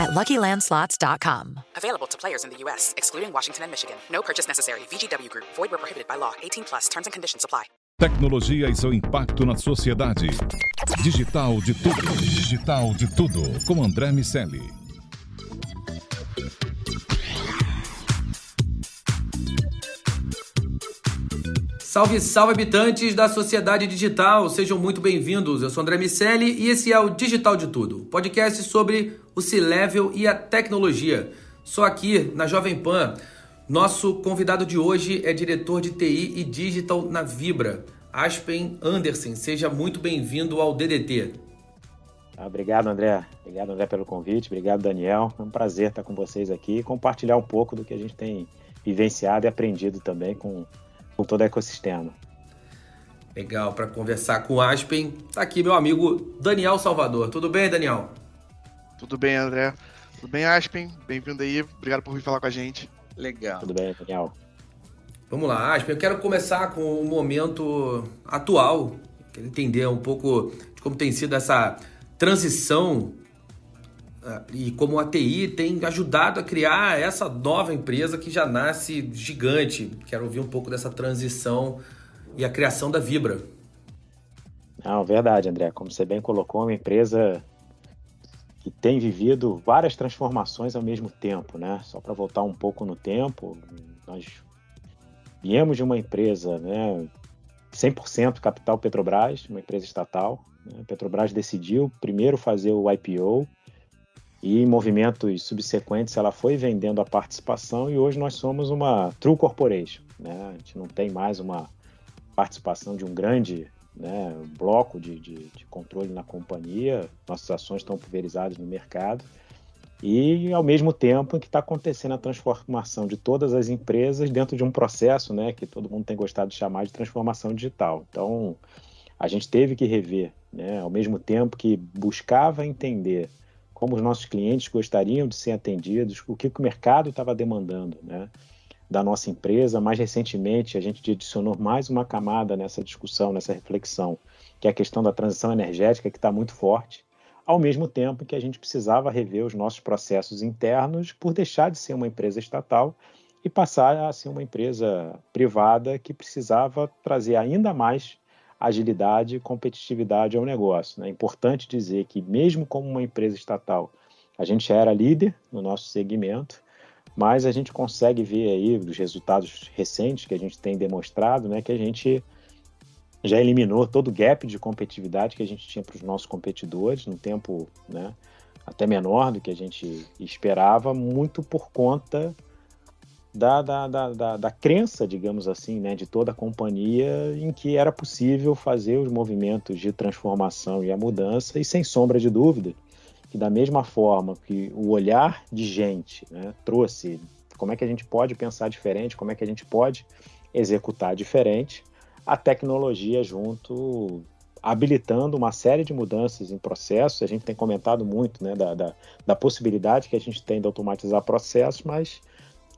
at LuckyLandSlots.com. Available to players in the U.S., excluding Washington and Michigan. No purchase necessary. VGW Group. Void where prohibited by law. 18 plus. Terms and conditions apply. Tecnologia e seu impacto na sociedade. Digital de tudo. Digital de tudo. Com André Miceli. Salve, salve habitantes da sociedade digital, sejam muito bem-vindos. Eu sou André Miceli e esse é o Digital de Tudo, podcast sobre o C-Level e a tecnologia. Só aqui na Jovem Pan. Nosso convidado de hoje é diretor de TI e Digital na Vibra, Aspen Anderson. Seja muito bem-vindo ao DDT. Ah, obrigado, André. Obrigado, André, pelo convite. Obrigado, Daniel. É um prazer estar com vocês aqui e compartilhar um pouco do que a gente tem vivenciado e aprendido também com com todo o ecossistema. Legal, para conversar com o Aspen, tá aqui meu amigo Daniel Salvador. Tudo bem, Daniel? Tudo bem, André. Tudo bem, Aspen? Bem-vindo aí. Obrigado por vir falar com a gente. Legal. Tudo bem, Daniel. Vamos lá, Aspen. Eu quero começar com o momento atual. Quero entender um pouco de como tem sido essa transição e como a TI tem ajudado a criar essa nova empresa que já nasce gigante. Quero ouvir um pouco dessa transição e a criação da Vibra. Não, verdade, André. Como você bem colocou, é uma empresa que tem vivido várias transformações ao mesmo tempo, né? Só para voltar um pouco no tempo, nós viemos de uma empresa, né, 100% capital Petrobras, uma empresa estatal. Né? Petrobras decidiu primeiro fazer o IPO, e em movimentos subsequentes ela foi vendendo a participação e hoje nós somos uma true corporation. Né? A gente não tem mais uma participação de um grande né, bloco de, de, de, controle na companhia, nossas ações estão pulverizadas no mercado e ao mesmo tempo que está acontecendo a transformação de todas as empresas dentro de um processo né, que todo mundo tem gostado de chamar de transformação digital. Então a gente teve que rever, né, ao mesmo tempo que buscava entender como os nossos clientes gostariam de ser atendidos, o que, o mercado estava demandando né, da nossa empresa. Mais recentemente, a gente adicionou mais uma camada nessa discussão, nessa reflexão, que é a questão da transição energética, que está muito forte, ao mesmo tempo que a gente precisava rever os nossos processos internos por deixar de ser uma empresa estatal e passar a ser uma empresa privada que precisava trazer ainda mais agilidade e competitividade ao negócio. Né? É importante dizer que, mesmo como uma empresa estatal, a gente era líder no nosso segmento, mas a gente consegue ver aí dos resultados recentes que a gente tem demonstrado, né, que a gente já eliminou todo o gap de competitividade que a gente tinha para os nossos competidores, num tempo né, até menor do que a gente esperava, muito por conta da, da, da, da, da crença, digamos assim, né, de toda a companhia em que era possível fazer os movimentos de transformação e a mudança, e sem sombra de dúvida, que da mesma forma que o olhar de gente né, trouxe como é que a gente pode pensar diferente, como é que a gente pode executar diferente, a tecnologia junto habilitando uma série de mudanças em processos. A gente tem comentado muito né, da, da, da possibilidade que a gente tem de automatizar processos, mas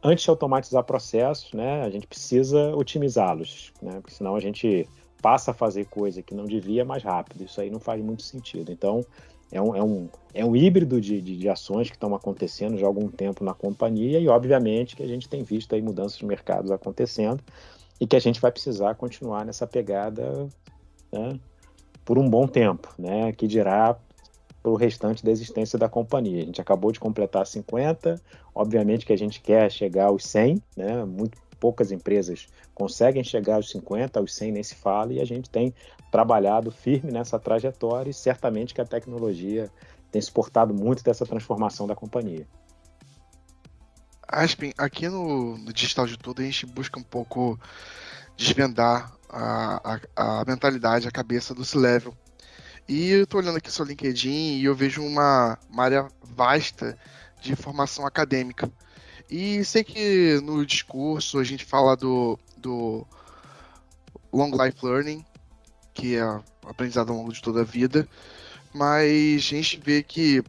antes de automatizar processos, né, a gente precisa otimizá-los, né, porque senão a gente passa a fazer coisa que não devia mais rápido. Isso aí não faz muito sentido. Então, é um, é um, é um híbrido de, de, de ações que estão acontecendo já há algum tempo na companhia e, obviamente, que a gente tem visto aí mudanças de mercados acontecendo e que a gente vai precisar continuar nessa pegada né, por um bom tempo, né, que dirá para o restante da existência da companhia. A gente acabou de completar 50, obviamente que a gente quer chegar aos 100, né? Muito poucas empresas conseguem chegar aos 50, aos 100 nem se fala, e a gente tem trabalhado firme nessa trajetória e certamente que a tecnologia tem suportado muito dessa transformação da companhia. Aspen, aqui no, no Digital de Tudo a gente busca um pouco desvendar a, a, a mentalidade, a cabeça do C-Level e eu tô olhando aqui seu LinkedIn e eu vejo uma, uma área vasta de formação acadêmica. E sei que no discurso a gente fala do, do long life learning, que é aprendizado ao longo de toda a vida, mas a gente vê que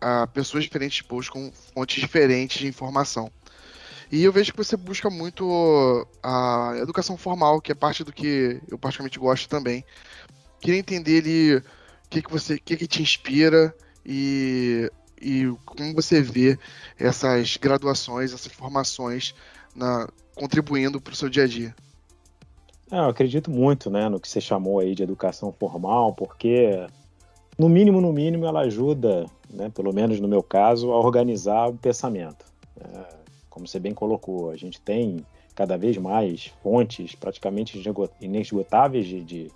ah, pessoas diferentes buscam fontes diferentes de informação. E eu vejo que você busca muito a educação formal, que é parte do que eu particularmente gosto também. Queria entender o que, que você, que, que te inspira e, e como você vê essas graduações, essas formações na, contribuindo para o seu dia a dia. É, eu acredito muito né, no que você chamou aí de educação formal, porque no mínimo, no mínimo, ela ajuda, né, pelo menos no meu caso, a organizar o pensamento. É, como você bem colocou, a gente tem cada vez mais fontes praticamente inesgotáveis de, de,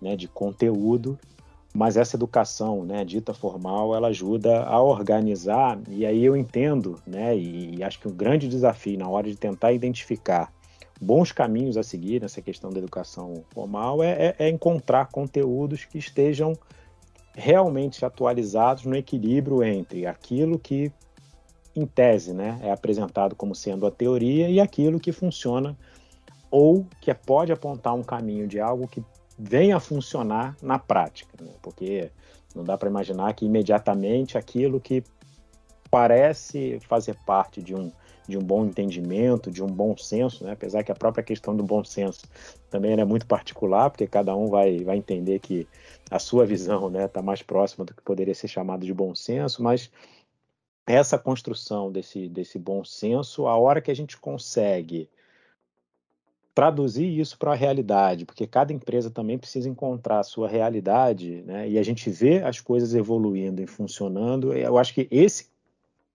né, de conteúdo, mas essa educação né, dita formal, ela ajuda a organizar, e aí eu entendo, né, e, acho que um grande desafio na hora de tentar identificar bons caminhos a seguir nessa questão da educação formal é, é, é encontrar conteúdos que estejam realmente atualizados no equilíbrio entre aquilo que em tese, né, é apresentado como sendo a teoria e aquilo que funciona ou que pode apontar um caminho de algo que venha a funcionar na prática, né? porque não dá para imaginar que imediatamente aquilo que parece fazer parte de um, de um bom entendimento, de um bom senso, né? apesar que a própria questão do bom senso também é muito particular, porque cada um vai, vai entender que a sua visão está né, tá mais próxima do que poderia ser chamado de bom senso, mas essa construção desse, desse bom senso, a hora que a gente consegue traduzir isso para a realidade, porque cada empresa também precisa encontrar a sua realidade, né? E a gente vê as coisas evoluindo e funcionando. Eu acho que esse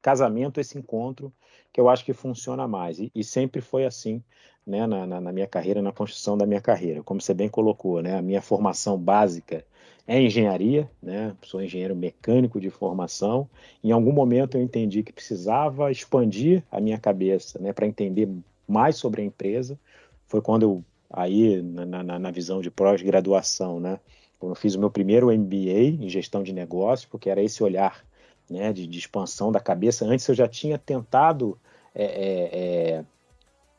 casamento, esse encontro, que eu acho que funciona mais. E, e sempre foi assim, né? Na, na, na, minha carreira, na construção da minha carreira. Como você bem colocou, né? A minha formação básica é engenharia, né? Sou engenheiro mecânico de formação. Em algum momento eu entendi que precisava expandir a minha cabeça, né? Para entender mais sobre a empresa. Foi quando eu, aí, na, na, na visão de pós-graduação, né? Eu fiz o meu primeiro MBA em gestão de negócios, porque era esse olhar né, de, de expansão da cabeça. Antes eu já tinha tentado é, é,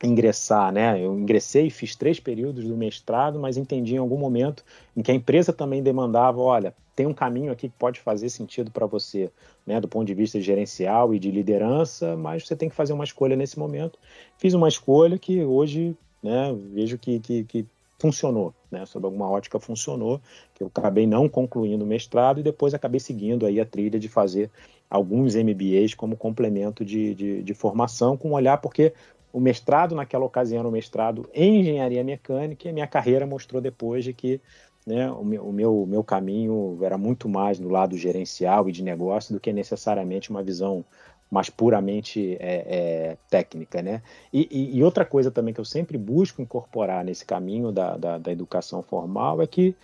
é ingressar, né? Eu ingressei e fiz três períodos do mestrado, mas entendi em algum momento em que a empresa também demandava, olha, tem um caminho aqui que pode fazer sentido para você, né, do ponto de vista gerencial e de liderança, mas você tem que fazer uma escolha nesse momento. Fiz uma escolha que hoje, né, vejo que, que, que funcionou, né, sob alguma ótica funcionou, que eu acabei não concluindo o mestrado e depois acabei seguindo aí a trilha de fazer alguns MBAs como complemento de, de, de formação, com um olhar, porque o mestrado, naquela ocasião, era um mestrado em engenharia mecânica, e a minha carreira mostrou depois de que né, o, meu, o meu caminho era muito mais no lado gerencial e de negócio do que necessariamente uma visão mais puramente é, é, técnica, né? E, e, e, outra coisa também que eu sempre busco incorporar nesse caminho da, da, da educação formal é que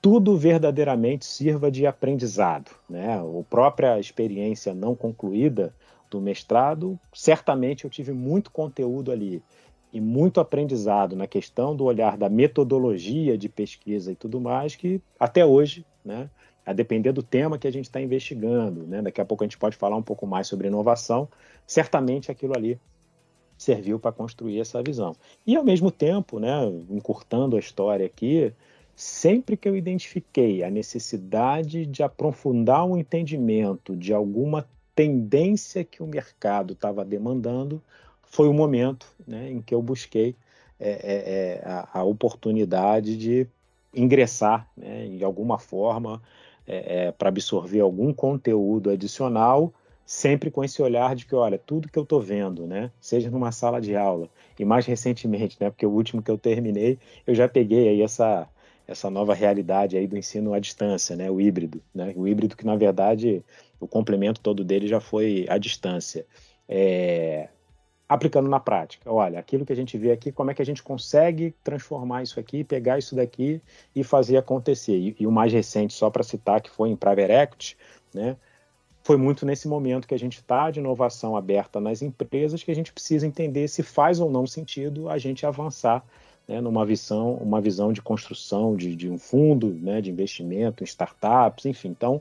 tudo verdadeiramente sirva de aprendizado, né? A própria experiência não concluída do mestrado, certamente eu tive muito conteúdo ali e muito aprendizado na questão do olhar da metodologia de pesquisa e tudo mais, que até hoje, né, a depender do tema que a gente está investigando, né, daqui a pouco a gente pode falar um pouco mais sobre inovação, certamente aquilo ali serviu para construir essa visão. E ao mesmo tempo, né, encurtando a história aqui, sempre que eu identifiquei a necessidade de aprofundar o um entendimento de alguma tendência que o mercado estava demandando, foi o momento né, em que eu busquei é, é, é a, a, oportunidade de ingressar né, de alguma forma é, é, para absorver algum conteúdo adicional, sempre com esse olhar de que, olha, tudo que eu estou vendo, né, seja numa sala de aula, e mais recentemente, né, porque o último que eu terminei, eu já peguei aí essa, essa nova realidade aí do ensino à distância, né, o híbrido, né, o híbrido que na verdade o complemento todo dele já foi à distância. É, aplicando na prática, olha, aquilo que a gente vê aqui, como é que a gente consegue transformar isso aqui, pegar isso daqui e fazer acontecer. E, e o mais recente, só para citar, que foi em Private Equity, né, foi muito nesse momento que a gente está de inovação aberta nas empresas que a gente precisa entender se faz ou não sentido a gente avançar né, numa visão, uma visão de construção de, de um fundo né, de investimento, startups, enfim. Então,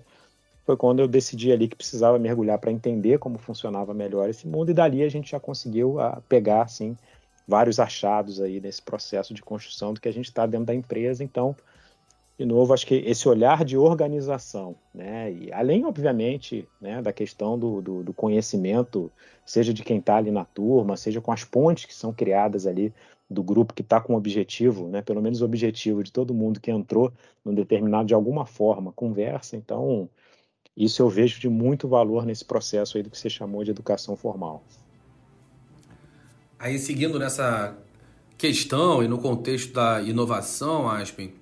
foi quando eu decidi ali que precisava mergulhar para entender como funcionava melhor esse mundo, e dali a gente já conseguiu a, ah, pegar, assim, vários achados aí nesse processo de construção do que a gente está dentro da empresa. Então, de novo, acho que esse olhar de organização, né, e além, obviamente, né, da questão do, do, do conhecimento, seja de quem está ali na turma, seja com as pontes que são criadas ali do grupo que está com objetivo, né, pelo menos o objetivo de todo mundo que entrou num determinado, de alguma forma, conversa. Então, isso eu vejo de muito valor nesse processo aí do que você chamou de educação formal. Aí, seguindo nessa questão e no contexto da inovação, Aspen,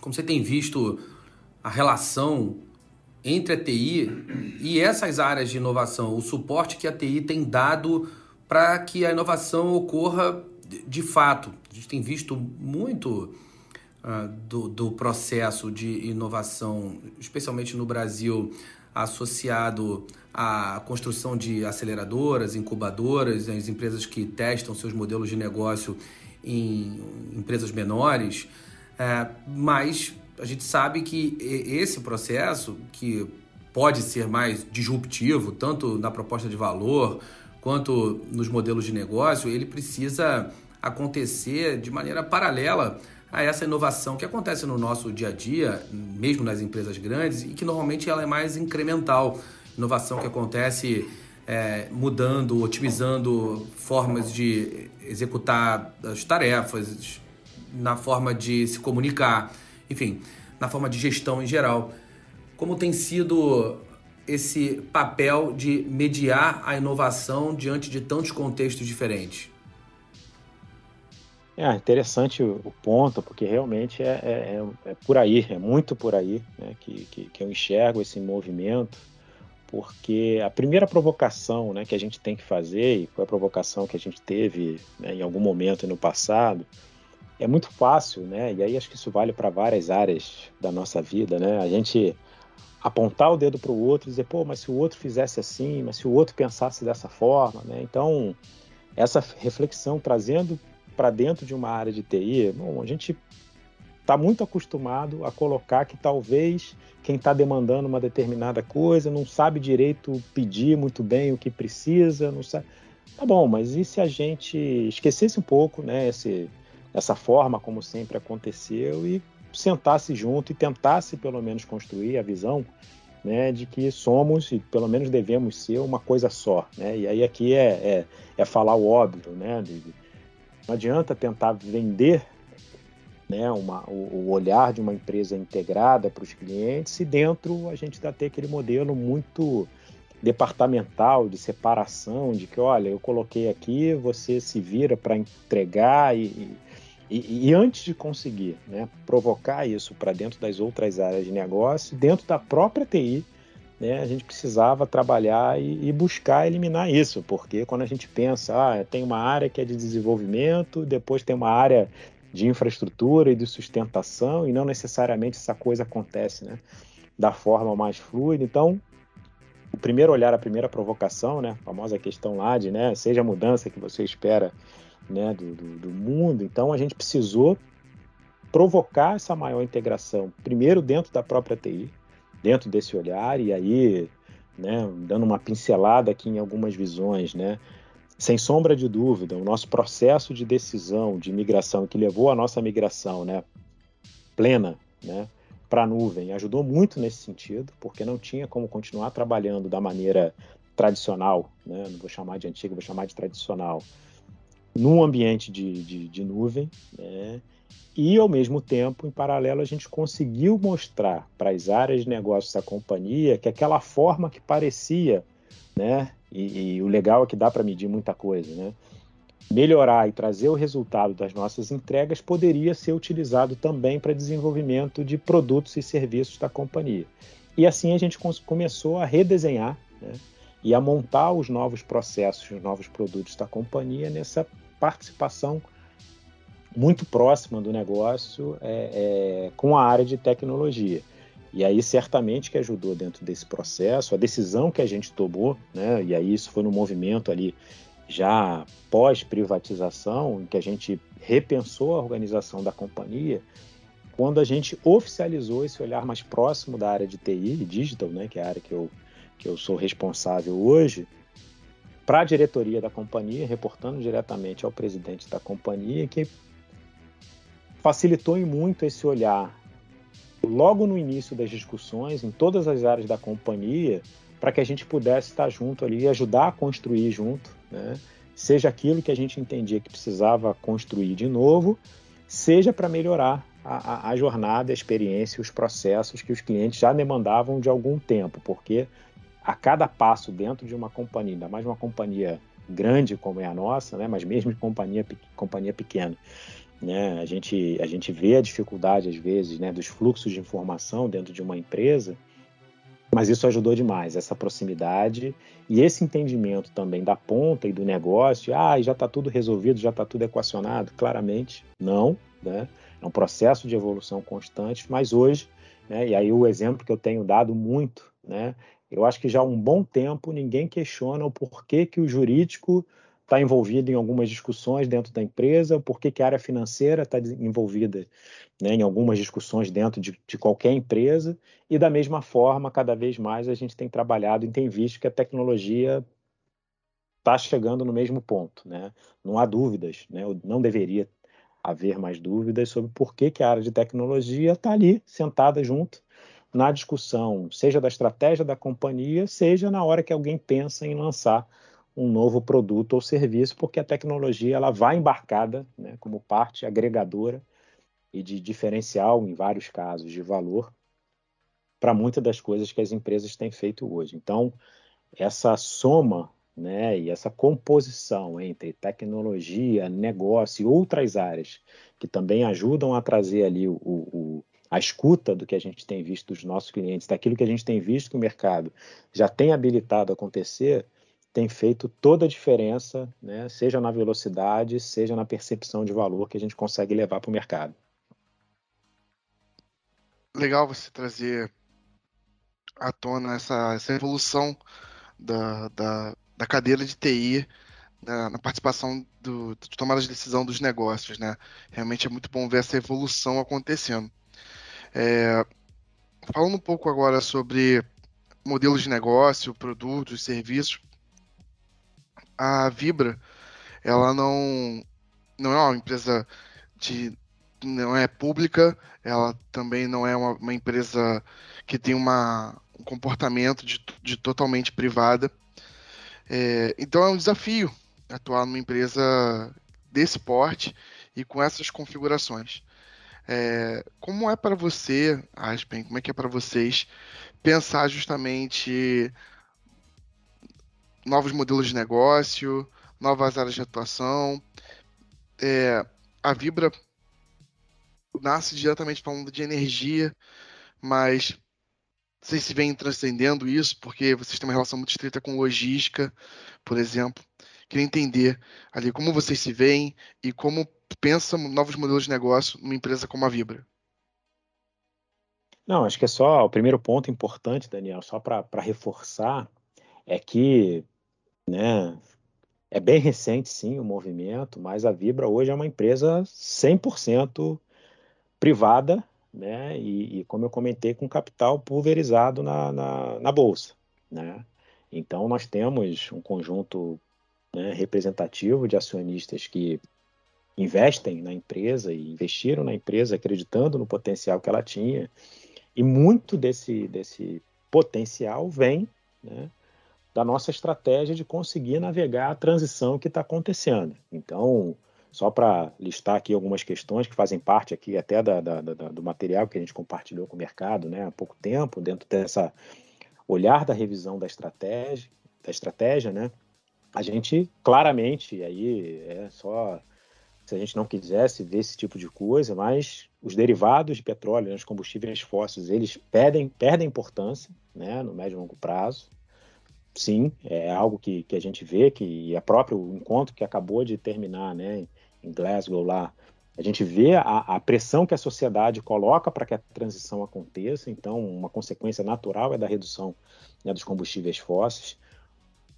como você tem visto a relação entre a TI e essas áreas de inovação, o suporte que a TI tem dado para que a inovação ocorra de fato. A gente tem visto muito uh, do, do processo de inovação, especialmente no Brasil, associado à construção de aceleradoras, incubadoras, as empresas que testam seus modelos de negócio em empresas menores. É, mas a gente sabe que esse processo, que pode ser mais disruptivo, tanto na proposta de valor quanto nos modelos de negócio, ele precisa acontecer de maneira paralela a essa inovação que acontece no nosso dia a dia, mesmo nas empresas grandes, e que normalmente ela é mais incremental. Inovação que acontece é, mudando, otimizando formas de executar as tarefas, na forma de se comunicar, enfim, na forma de gestão em geral. Como tem sido esse papel de mediar a inovação diante de tantos contextos diferentes? É interessante o ponto, porque realmente é, é, é, é por aí, é muito por aí né, que, que, que, eu enxergo esse movimento, porque a primeira provocação né, que a gente tem que fazer, e foi a provocação que a gente teve né, em algum momento no passado, é muito fácil, né? E aí acho que isso vale para várias áreas da nossa vida, né? A gente apontar o dedo para o outro e dizer, pô, mas se o outro fizesse assim, mas se o outro pensasse dessa forma, né? Então, essa reflexão trazendo para dentro de uma área de TI, bom, a gente está muito acostumado a colocar que talvez quem está demandando uma determinada coisa não sabe direito pedir muito bem o que precisa, não sabe. Tá bom, mas e se a gente esquecesse um pouco, né, esse, essa forma como sempre aconteceu e sentasse junto e tentasse pelo menos construir a visão né, de que somos e pelo menos devemos ser uma coisa só, né? E aí aqui é, é, é falar o óbvio, né? De, não adianta tentar vender né, uma, o, olhar de uma empresa integrada para os clientes se dentro a gente ainda tem aquele modelo muito departamental de separação, de que olha, eu coloquei aqui, você se vira para entregar e, e, e, antes de conseguir né, provocar isso para dentro das outras áreas de negócio, dentro da própria TI, né, a gente precisava trabalhar e, e, buscar eliminar isso, porque quando a gente pensa, ah, tem uma área que é de desenvolvimento, depois tem uma área de infraestrutura e de sustentação, e não necessariamente essa coisa acontece né, da forma mais fluida. Então, o primeiro olhar, a primeira provocação, né, a famosa questão lá de, né, seja a mudança que você espera né, do, do, do mundo. Então a gente precisou provocar essa maior integração, primeiro dentro da própria TI, dentro desse olhar, e aí, né, dando uma pincelada aqui em algumas visões, né, sem sombra de dúvida, o nosso processo de decisão de migração, que levou a nossa migração né, plena né, para a nuvem, ajudou muito nesse sentido, porque não tinha como continuar trabalhando da maneira tradicional, né, não vou chamar de antiga, vou chamar de tradicional, num ambiente de, de, de nuvem, né? e ao mesmo tempo, em paralelo, a gente conseguiu mostrar para as áreas de negócios da companhia que aquela forma que parecia, né? E, e o legal é que dá para medir muita coisa, né? Melhorar e trazer o resultado das nossas entregas poderia ser utilizado também para desenvolvimento de produtos e serviços da companhia. E assim a gente começou a redesenhar né? e a montar os novos processos, os novos produtos da companhia nessa participação muito próxima do negócio é, é, com a área de tecnologia. E aí, certamente que ajudou dentro desse processo, a decisão que a gente tomou, né, e aí isso foi no movimento ali já pós-privatização, em que a gente repensou a organização da companhia, quando a gente oficializou esse olhar mais próximo da área de TI e digital, né, que é a área que eu, que eu sou responsável hoje, para a diretoria da companhia, reportando diretamente ao presidente da companhia, que facilitou muito esse olhar logo no início das discussões, em todas as áreas da companhia, para que a gente pudesse estar junto ali e ajudar a construir junto, né? seja aquilo que a gente entendia que precisava construir de novo, seja para melhorar a, a, a, jornada, a experiência, os processos que os clientes já demandavam de algum tempo, porque a cada passo dentro de uma companhia, ainda mais uma companhia grande como é a nossa, né, mas mesmo companhia, companhia pequena, né, a, gente, a gente vê a dificuldade, às vezes, né, dos fluxos de informação dentro de uma empresa, mas isso ajudou demais, essa proximidade e esse entendimento também da ponta e do negócio. Ah, já está tudo resolvido, já está tudo equacionado? Claramente, não. Né? É um processo de evolução constante, mas hoje, né, e aí o exemplo que eu tenho dado muito, né, eu acho que já há um bom tempo ninguém questiona o porquê que o jurídico está envolvido em algumas discussões dentro da empresa, o porquê que a área financeira está envolvida né, em algumas discussões dentro de, de, qualquer empresa, e da mesma forma, cada vez mais a gente tem trabalhado e tem visto que a tecnologia está chegando no mesmo ponto. Né? Não há dúvidas, né? não deveria haver mais dúvidas sobre por que, que a área de tecnologia está ali, sentada junto, na discussão, seja da estratégia da companhia, seja na hora que alguém pensa em lançar um novo produto ou serviço, porque a tecnologia ela vai embarcada né, como parte agregadora e de diferencial, em vários casos, de valor para muitas das coisas que as empresas têm feito hoje. Então, essa soma né, e essa composição entre tecnologia, negócio e outras áreas que também ajudam a trazer ali o, o, a escuta do que a gente tem visto dos nossos clientes, daquilo que a gente tem visto que o mercado já tem habilitado a acontecer, tem feito toda a diferença, né, seja na velocidade, seja na percepção de valor que a gente consegue levar para o mercado. Legal você trazer à tona essa, essa evolução da, da, da cadeira de TI na, na participação do, de tomada de decisão dos negócios, né? Realmente é muito bom ver essa evolução acontecendo. É, falando um pouco agora sobre modelos de negócio, produtos, serviços, a Vibra, ela não, não é uma empresa de não é pública, ela também não é uma, uma empresa que tem uma, um comportamento de, de totalmente privada. É, então é um desafio atuar numa empresa desse porte e com essas configurações. É, como é para você, Aspen, como é que é para vocês pensar justamente novos modelos de negócio, novas áreas de atuação? É, a Vibra nasce diretamente falando de energia, mas vocês se veem transcendendo isso, porque vocês têm uma relação muito estreita com logística, por exemplo. Queria entender ali como vocês se veem e como pensam novos modelos de negócio numa empresa como a Vibra. Não, acho que é só o primeiro ponto importante, Daniel, só para reforçar, é que né, é bem recente, sim, o movimento, mas a Vibra hoje é uma empresa 100% privada né? E, e, como eu comentei, com capital pulverizado na, na, na bolsa, né? Então nós temos um conjunto né, representativo de acionistas que investem na empresa e investiram na empresa acreditando no potencial que ela tinha e muito desse desse potencial vem né, da nossa estratégia de conseguir navegar a transição que está acontecendo. Então só para listar aqui algumas questões que fazem parte aqui até da, da, da, do material que a gente compartilhou com o mercado né, há pouco tempo, dentro dessa olhar da revisão da estratégia, da estratégia, né? A gente claramente, aí é só se a gente não quisesse ver esse tipo de coisa, mas os derivados de petróleo, né, os combustíveis fósseis, eles perdem, perdem importância né, no médio e longo prazo sim, é algo que, que a gente vê, que é próprio encontro que acabou de terminar né, em Glasgow lá, a gente vê a, a pressão que a sociedade coloca para que a transição aconteça, então uma consequência natural é da redução né, dos combustíveis fósseis.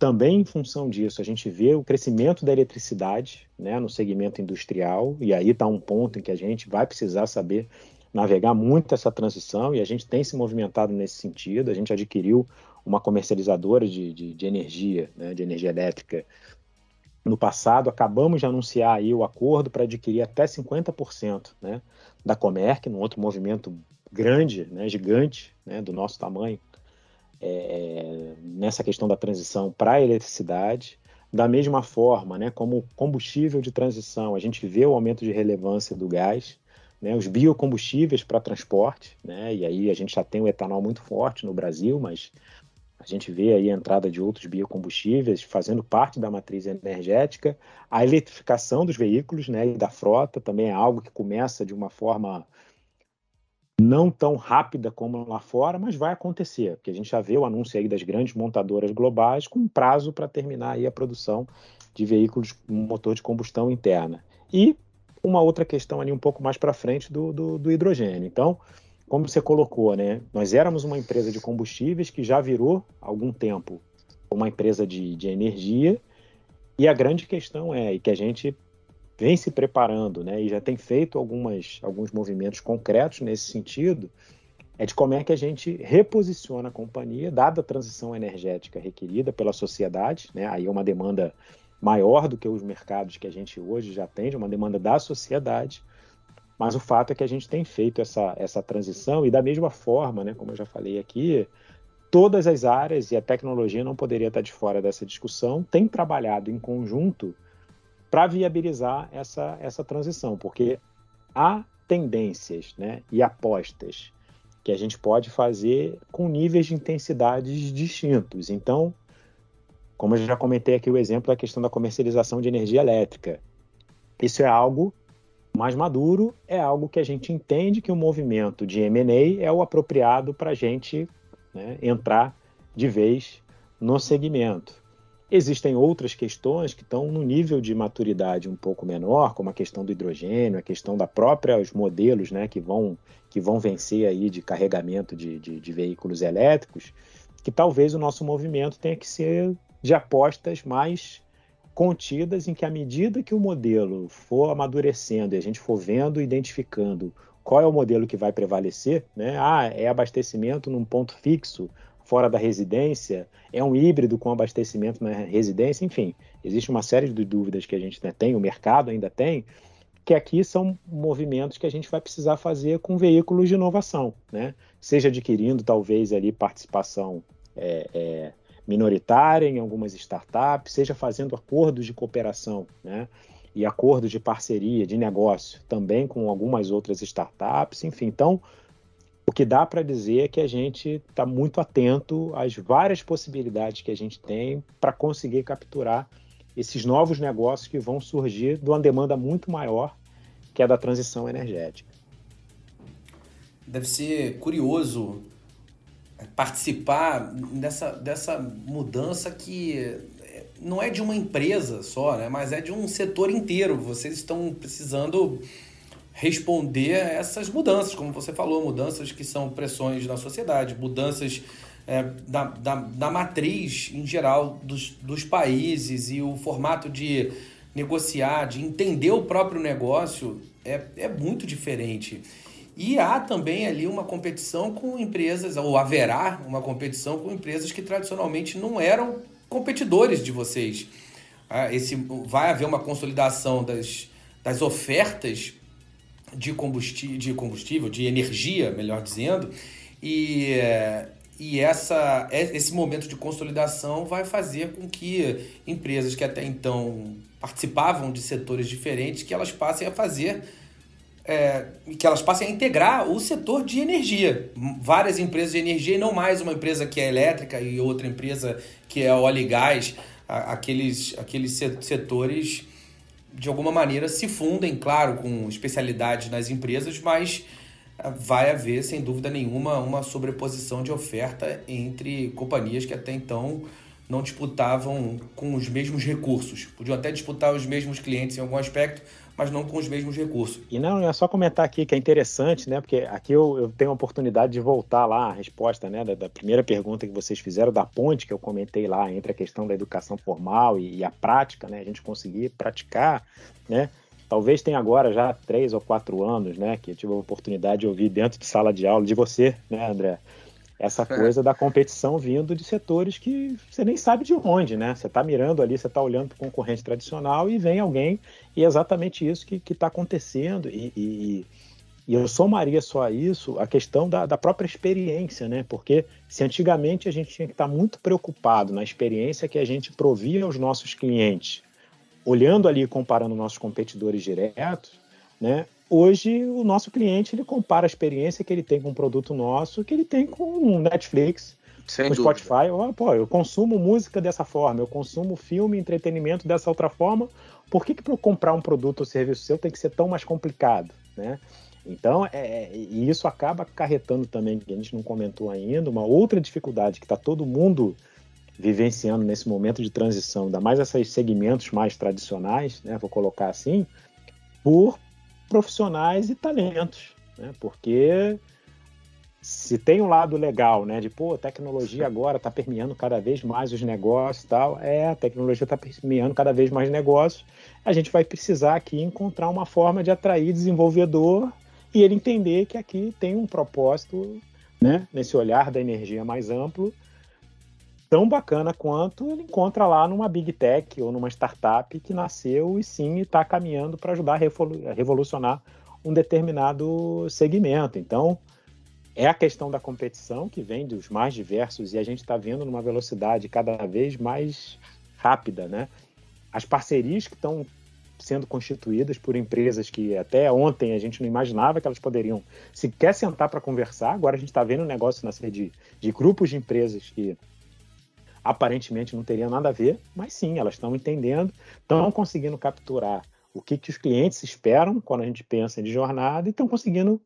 Também em função disso, a gente vê o crescimento da eletricidade né, no segmento industrial, e aí está um ponto em que a gente vai precisar saber navegar muito essa transição e a gente tem se movimentado nesse sentido. A gente adquiriu uma comercializadora de, de, de energia, né, de energia elétrica no passado. Acabamos de anunciar aí o acordo para adquirir até 50% né, da Comerc, num outro movimento grande, né, gigante, né, do nosso tamanho, é, nessa questão da transição para a eletricidade. Da mesma forma, né, como combustível de transição, a gente vê o aumento de relevância do gás, né, os biocombustíveis para transporte, né, e aí a gente já tem o etanol muito forte no Brasil, mas a gente vê aí a entrada de outros biocombustíveis fazendo parte da matriz energética, a eletrificação dos veículos né, e da frota também é algo que começa de uma forma não tão rápida como lá fora, mas vai acontecer, porque a gente já vê o anúncio aí das grandes montadoras globais com prazo para terminar aí a produção de veículos com motor de combustão interna. E uma outra questão ali um pouco mais para frente do, do, do, hidrogênio. Então, como você colocou, né, nós éramos uma empresa de combustíveis que já virou há algum tempo uma empresa de, de energia, e a grande questão é, que a gente vem se preparando, né, e já tem feito algumas, alguns movimentos concretos nesse sentido, é de como é que a gente reposiciona a companhia, dada a transição energética requerida pela sociedade, né, aí é uma demanda maior do que os mercados que a gente hoje já tem, uma demanda da sociedade, mas o fato é que a gente tem feito essa, essa transição e da mesma forma, né, como eu já falei aqui, todas as áreas, e a tecnologia não poderia estar de fora dessa discussão, tem trabalhado em conjunto para viabilizar essa, essa transição, porque há tendências né, e apostas que a gente pode fazer com níveis de intensidades distintos. Então, como eu já comentei aqui o exemplo da questão da comercialização de energia elétrica, isso é algo mais maduro, é algo que a gente entende que o movimento de M&A é o apropriado para a gente né, entrar de vez no segmento. Existem outras questões que estão no nível de maturidade um pouco menor, como a questão do hidrogênio, a questão da própria os modelos né, que, vão, que vão vencer aí de carregamento de, de, de veículos elétricos, que talvez o nosso movimento tenha que ser de apostas mais contidas em que à medida que o modelo for amadurecendo e a gente for vendo, identificando qual é o modelo que vai prevalecer, né? Ah, é abastecimento num ponto fixo fora da residência, é um híbrido com abastecimento na residência, enfim, existe uma série de dúvidas que a gente tem, o mercado ainda tem, que aqui são movimentos que a gente vai precisar fazer com veículos de inovação, né? Seja adquirindo talvez ali participação é, é, minoritária em algumas startups, seja fazendo acordos de cooperação, né? E acordos de parceria, de negócio, também com algumas outras startups, enfim. Então, o que dá para dizer é que a gente está muito atento às várias possibilidades que a gente tem para conseguir capturar esses novos negócios que vão surgir de uma demanda muito maior, que é da transição energética. Deve ser curioso é, participar dessa, dessa mudança que é, não é de uma empresa só, né? mas é de um setor inteiro. Vocês estão precisando responder a essas mudanças, como você falou, mudanças que são pressões da sociedade, mudanças é, da, da, da, matriz em geral dos, dos países e o formato de negociar, de entender o próprio negócio é, é muito diferente. E há também ali uma competição com empresas, ou haverá uma competição com empresas que tradicionalmente não eram competidores de vocês. Ah, esse, vai haver uma consolidação das, das ofertas de combustível, de combustível, de energia, melhor dizendo, e, e essa, esse momento de consolidação vai fazer com que empresas que até então participavam de setores diferentes, que elas passem a fazer é, que elas passem a integrar o setor de energia. Várias empresas de energia e não mais uma empresa que é elétrica e outra empresa que é óleo e gás, aqueles, aqueles setores de alguma maneira se fundem, claro, com especialidades nas empresas, mas ah, vai haver, sem dúvida nenhuma, uma sobreposição de oferta entre companhias que até então não disputavam com os mesmos recursos. Podiam até disputar os mesmos clientes em algum aspecto, mas não com os mesmos recursos. E não, é só comentar aqui que é interessante, né? Porque aqui eu, eu tenho a oportunidade de voltar lá a resposta, né? Da, da, primeira pergunta que vocês fizeram, da ponte que eu comentei lá entre a questão da educação formal e, e a prática, né? A gente conseguir praticar, né? talvez tenha agora já três ou quatro anos, né, que eu tive a oportunidade de ouvir dentro de sala de aula de você, né, André? Essa é. coisa da competição vindo de setores que você nem sabe de onde, né? Você está mirando ali, você está olhando para o concorrente tradicional e vem alguém, e é exatamente isso que está acontecendo. E, e, e, eu somaria só a isso a questão da, da, própria experiência, né? Porque se antigamente a gente tinha que estar tá muito preocupado na experiência que a gente provia aos nossos clientes, olhando ali e comparando nossos competidores diretos, né? Hoje o nosso cliente ele compara a experiência que ele tem com um produto nosso que ele tem com Netflix, Sem com dúvida. Spotify. Oh, pô, eu consumo música dessa forma, eu consumo filme, entretenimento dessa outra forma. Por que, que para eu comprar um produto ou serviço seu tem que ser tão mais complicado, né? Então, é, é e isso acaba acarretando também, que a gente não comentou ainda, uma outra dificuldade que está todo mundo vivenciando nesse momento de transição, ainda mais esses segmentos mais tradicionais, né, vou colocar assim, por profissionais e talentos, né, porque se tem um lado legal, né, de pô, a tecnologia agora está permeando cada vez mais os negócios, tal, é a tecnologia está permeando cada vez mais negócios, a gente vai precisar aqui encontrar uma forma de atrair desenvolvedor e ele entender que aqui tem um propósito, né, nesse olhar da energia mais amplo tão bacana quanto ele encontra lá numa big tech ou numa startup que nasceu e sim está caminhando para ajudar a, revolucionar um determinado segmento. Então, é a questão da competição que vem dos mais diversos e a gente está vendo numa velocidade cada vez mais rápida, né? As parcerias que estão sendo constituídas por empresas que até ontem a gente não imaginava que elas poderiam sequer sentar para conversar. Agora a gente está vendo um negócio nascer de, de grupos de empresas que aparentemente não teria nada a ver, mas sim, elas estão entendendo, estão conseguindo capturar o que, que os clientes esperam quando a gente pensa de jornada e estão conseguindo,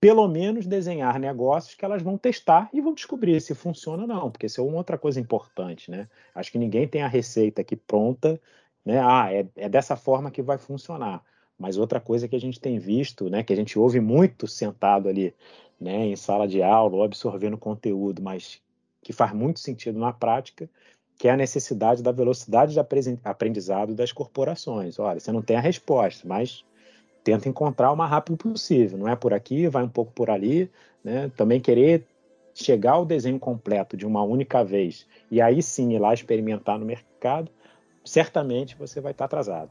pelo menos, desenhar negócios que elas vão testar e vão descobrir se funciona ou não, porque isso é uma outra coisa importante, né? Acho que ninguém tem a receita aqui pronta, né? Ah, é, é dessa forma que vai funcionar. Mas outra coisa que a gente tem visto, né, que a gente ouve muito sentado ali, né, em sala de aula ou absorvendo conteúdo, mas que faz muito sentido na prática, que é a necessidade da velocidade de aprendizado das corporações. Olha, você não tem a resposta, mas tenta encontrar o mais rápido possível. Não é por aqui, vai um pouco por ali. Né? Também querer chegar ao desenho completo de uma única vez e aí sim ir lá experimentar no mercado, certamente você vai estar atrasado.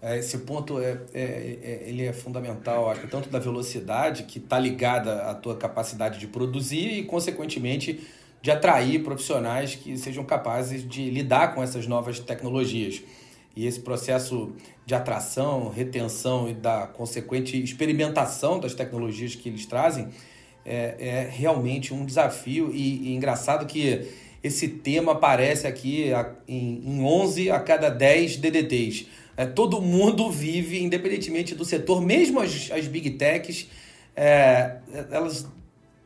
É, esse ponto é, é, é, ele é fundamental, acho, tanto da velocidade, que está ligada à tua capacidade de produzir e, consequentemente, de atrair profissionais que sejam capazes de lidar com essas novas tecnologias. E esse processo de atração, retenção e da consequente experimentação das tecnologias que eles trazem é, é realmente um desafio. E, e, engraçado que esse tema aparece aqui em, em 11 a cada 10 DDTs. É, todo mundo vive, independentemente do setor, mesmo as, as big techs, é, elas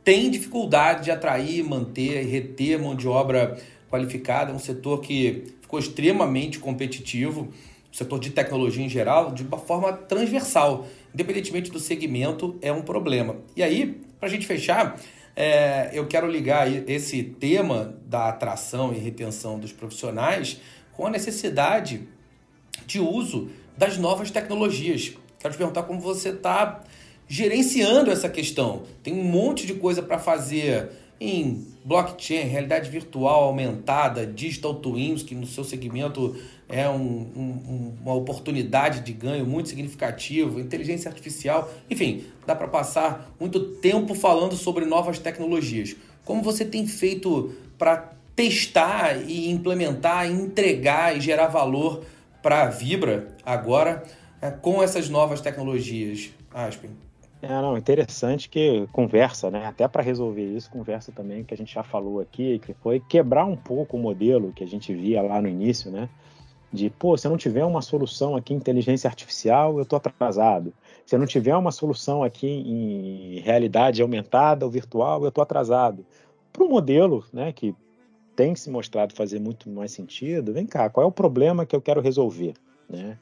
tem dificuldade de atrair, manter e reter mão de obra qualificada. É um setor que ficou extremamente competitivo, o setor de tecnologia em geral, de uma forma transversal. Independentemente do segmento, é um problema. E aí, para a gente fechar, é, eu quero ligar esse tema da atração e retenção dos profissionais com a necessidade de uso das novas tecnologias. Quero te perguntar como você está gerenciando essa questão. Tem um monte de coisa para fazer em blockchain, realidade virtual aumentada, digital twins, que no seu segmento é um, um, uma oportunidade de ganho muito significativo, inteligência artificial, enfim, dá para passar muito tempo falando sobre novas tecnologias. Como você tem feito para testar e implementar, entregar e gerar valor para a Vibra agora é, com essas novas tecnologias, Aspen? É, não, interessante que conversa, né? Até para resolver isso, conversa também que a gente já falou aqui, que foi quebrar um pouco o modelo que a gente via lá no início, né? De, pô, se eu não tiver uma solução aqui em inteligência artificial, eu tô atrasado. Se eu não tiver uma solução aqui em realidade aumentada ou virtual, eu tô atrasado. Para o modelo, né, que tem se mostrado fazer muito mais sentido, vem cá, qual é o problema que eu quero resolver, né?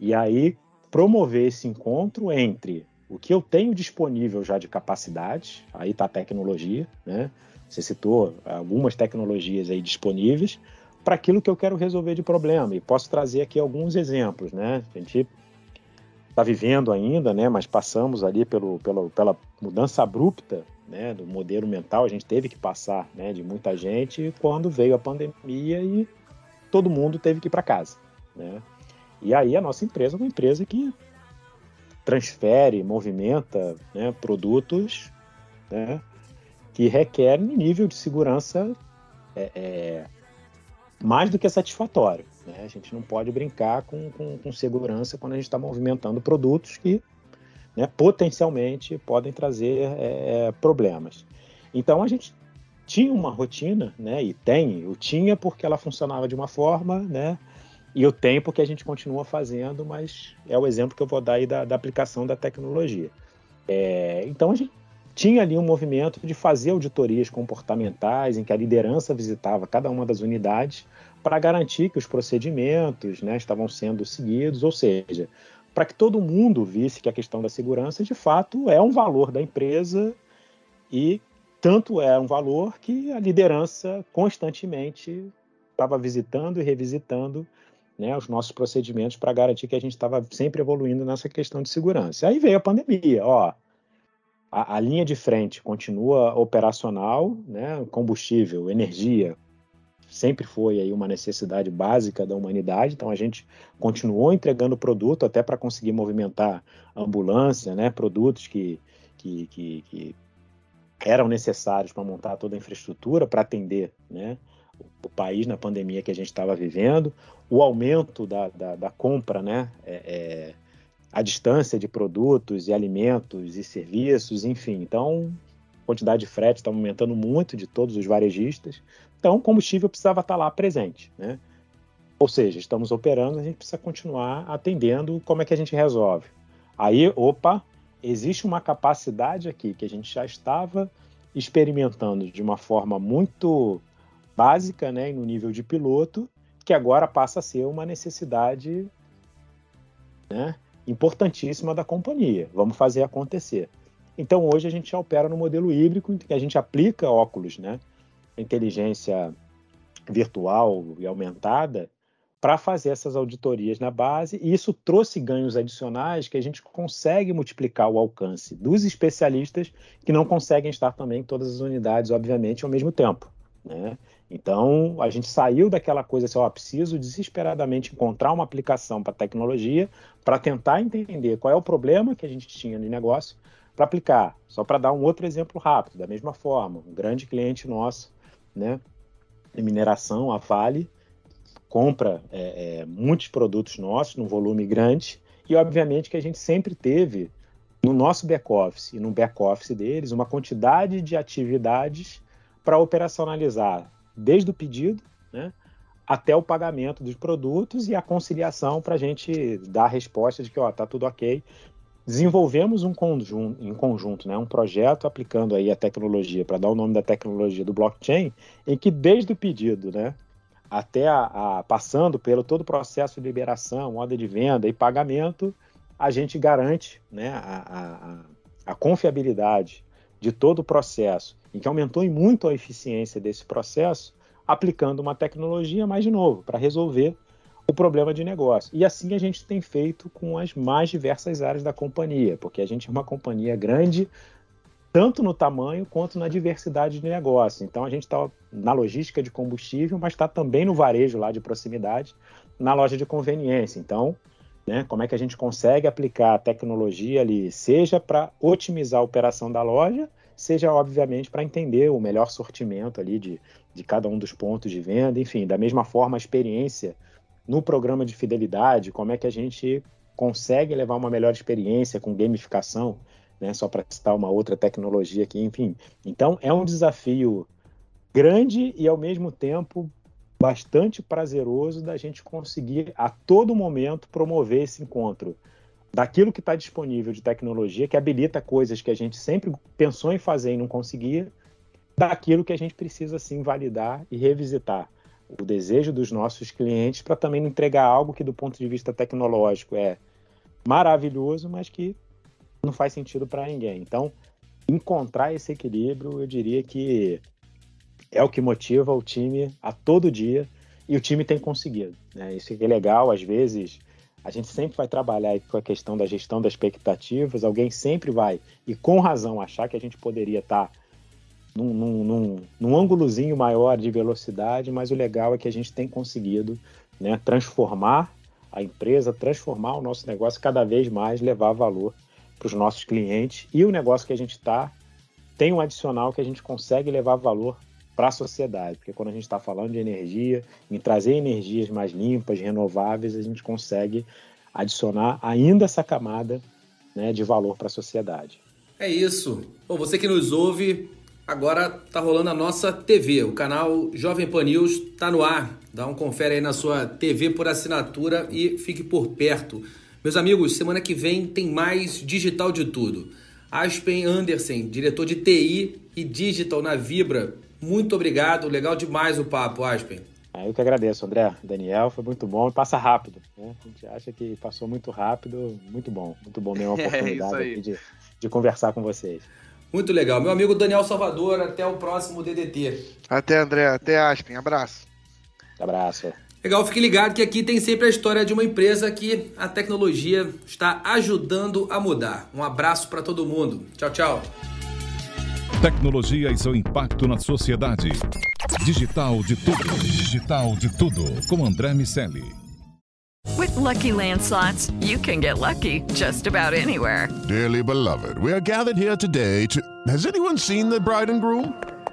E aí promover esse encontro entre o que eu tenho disponível já de capacidade, aí está a tecnologia, né? Você citou algumas tecnologias aí disponíveis para aquilo que eu quero resolver de problema. E posso trazer aqui alguns exemplos, né? A gente está vivendo ainda, né? Mas passamos ali pelo, pelo, pela mudança abrupta né, do modelo mental, a gente teve que passar né, de muita gente quando veio a pandemia e todo mundo teve que ir para casa. Né? E aí a nossa empresa é uma empresa que transfere, movimenta né, produtos né, que requerem um nível de segurança é, é, mais do que satisfatório. Né? A gente não pode brincar com, com, com segurança quando a gente está movimentando produtos que né, potencialmente podem trazer é, é, problemas. Então a gente tinha uma rotina, né, e tem, eu tinha porque ela funcionava de uma forma, né, e eu tenho porque a gente continua fazendo, mas é o exemplo que eu vou dar aí da, da aplicação da tecnologia. É, então a gente tinha ali um movimento de fazer auditorias comportamentais em que a liderança visitava cada uma das unidades para garantir que os procedimentos né, estavam sendo seguidos, ou seja, para que todo mundo visse que a questão da segurança, de fato, é um valor da empresa e tanto é um valor que a liderança constantemente estava visitando e revisitando né, os nossos procedimentos para garantir que a gente estava sempre evoluindo nessa questão de segurança. Aí veio a pandemia, ó, a, a linha de frente continua operacional, né, combustível, energia, sempre foi aí uma necessidade básica da humanidade, então a gente continuou entregando produto até para conseguir movimentar ambulância, né, produtos que, que, que, que eram necessários para montar toda a infraestrutura para atender né, o país na pandemia que a gente estava vivendo, o aumento da, da, da compra, né, é, é, a distância de produtos e alimentos e serviços, enfim, então a quantidade de frete está aumentando muito de todos os varejistas, então, o combustível precisava estar lá presente, né? Ou seja, estamos operando, a gente precisa continuar atendendo. Como é que a gente resolve? Aí, opa, existe uma capacidade aqui que a gente já estava experimentando de uma forma muito básica, né, no nível de piloto, que agora passa a ser uma necessidade né, importantíssima da companhia. Vamos fazer acontecer. Então hoje a gente já opera no modelo híbrido, em que a gente aplica óculos, né, inteligência virtual e aumentada para fazer essas auditorias na base, e isso trouxe ganhos adicionais que a gente consegue multiplicar o alcance dos especialistas que não conseguem estar também em todas as unidades, obviamente, ao mesmo tempo. Né? Então, a gente saiu daquela coisa assim, ó, preciso desesperadamente encontrar uma aplicação para tecnologia para tentar entender qual é o problema que a gente tinha no negócio para aplicar. Só para dar um outro exemplo rápido, da mesma forma, um grande cliente nosso né, de mineração, a Vale, compra é, é, muitos produtos nossos num volume grande e, obviamente, que a gente sempre teve no nosso back-office e no back-office deles uma quantidade de atividades para operacionalizar, desde o pedido né, até o pagamento dos produtos e a conciliação para a gente dar a resposta de que está tudo ok, desenvolvemos um conjunto, em conjunto, né, um projeto aplicando aí a tecnologia, para dar o nome da tecnologia do blockchain, em que desde o pedido, né, até a, a, passando pelo todo o processo de liberação, ordem de venda e pagamento, a gente garante né, a, a, a confiabilidade de todo o processo, em que aumentou muito a eficiência desse processo, aplicando uma tecnologia, mais de novo, para resolver o problema de negócio. E assim a gente tem feito com as mais diversas áreas da companhia, porque a gente é uma companhia grande, tanto no tamanho quanto na diversidade de negócio. Então a gente está na logística de combustível, mas está também no varejo lá de proximidade, na loja de conveniência. Então, né, como é que a gente consegue aplicar a tecnologia ali, seja para otimizar a operação da loja, seja obviamente para entender o melhor sortimento ali de, de cada um dos pontos de venda, enfim, da mesma forma a experiência no programa de fidelidade, como é que a gente consegue levar uma melhor experiência com gamificação, né? Só para citar uma outra tecnologia aqui, enfim. Então é um desafio grande e ao mesmo tempo bastante prazeroso da gente conseguir a todo momento promover esse encontro daquilo que está disponível de tecnologia que habilita coisas que a gente sempre pensou em fazer e não conseguia, daquilo que a gente precisa sim validar e revisitar o desejo dos nossos clientes para também entregar algo que, do ponto de vista tecnológico, é maravilhoso, mas que não faz sentido para ninguém. Então, encontrar esse equilíbrio, eu diria que é o que motiva o time a todo dia e o time tem conseguido. Né? Isso é legal, às vezes A gente sempre vai trabalhar com a questão da gestão das expectativas. Alguém sempre vai, e com razão, achar que a gente poderia estar num, num, num, num ângulozinho maior de velocidade, mas o legal é que a gente tem conseguido né, transformar a empresa, transformar o nosso negócio cada vez mais, levar valor para os nossos clientes. E o negócio que a gente está tem um adicional que a gente consegue levar valor para a sociedade, porque quando a gente está falando de energia, em trazer energias mais limpas, renováveis, a gente consegue adicionar ainda essa camada né, de valor para a sociedade. É isso. Bom, você que nos ouve, agora tá rolando a nossa TV, o canal Jovem Pan News tá no ar. Dá um confere aí na sua TV por assinatura e fique por perto. Meus amigos, semana que vem tem mais digital de tudo. Aspen Anderson, diretor de TI e digital na Vibra. Muito obrigado, legal demais o papo, Aspen. Ah, eu que agradeço, André. Daniel, foi muito bom e passa rápido. Né? A gente acha que passou muito rápido, muito bom. Muito bom mesmo a é oportunidade é de, de conversar com vocês. Muito legal. Meu amigo Daniel Salvador, até o próximo DDT. Até, André. Até, Aspen. Abraço. Abraço. Legal, fique ligado que aqui tem sempre a história de uma empresa que a tecnologia está ajudando a mudar. Um abraço para todo mundo. Tchau, tchau. Tecnologia e seu impacto na sociedade. Digital de tudo. Digital de tudo. Com André Miscelli. With lucky landslots, you can get lucky just about anywhere. Dearly beloved, we are gathered here today to. Has anyone seen the bride and groom?